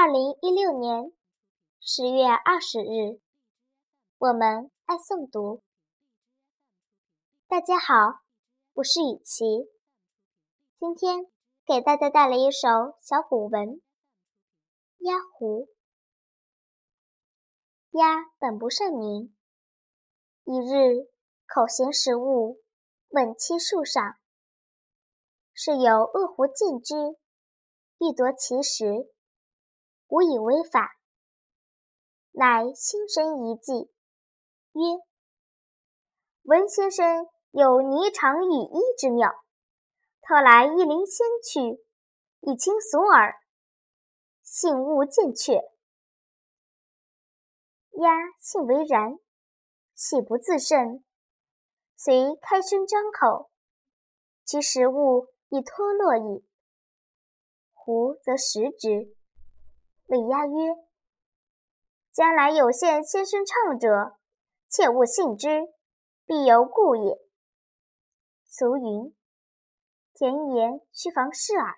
二零一六年十月二十日，我们爱诵读。大家好，我是雨琪，今天给大家带来一首小古文《鸭湖》。鸭本不甚名，一日口衔食物，问栖树上，是有恶狐见之，欲夺其食。无以为法，乃心生一计，曰：“闻先生有霓裳羽衣之妙，特来一灵仙去，以清俗耳。幸勿见却。”鸦信为然，岂不自胜？遂开身张口，其食物已脱落矣。狐则食之。谓鸦曰：“将来有见先生唱者，切勿信之，必有故也。”俗云：“甜言须防事耳。”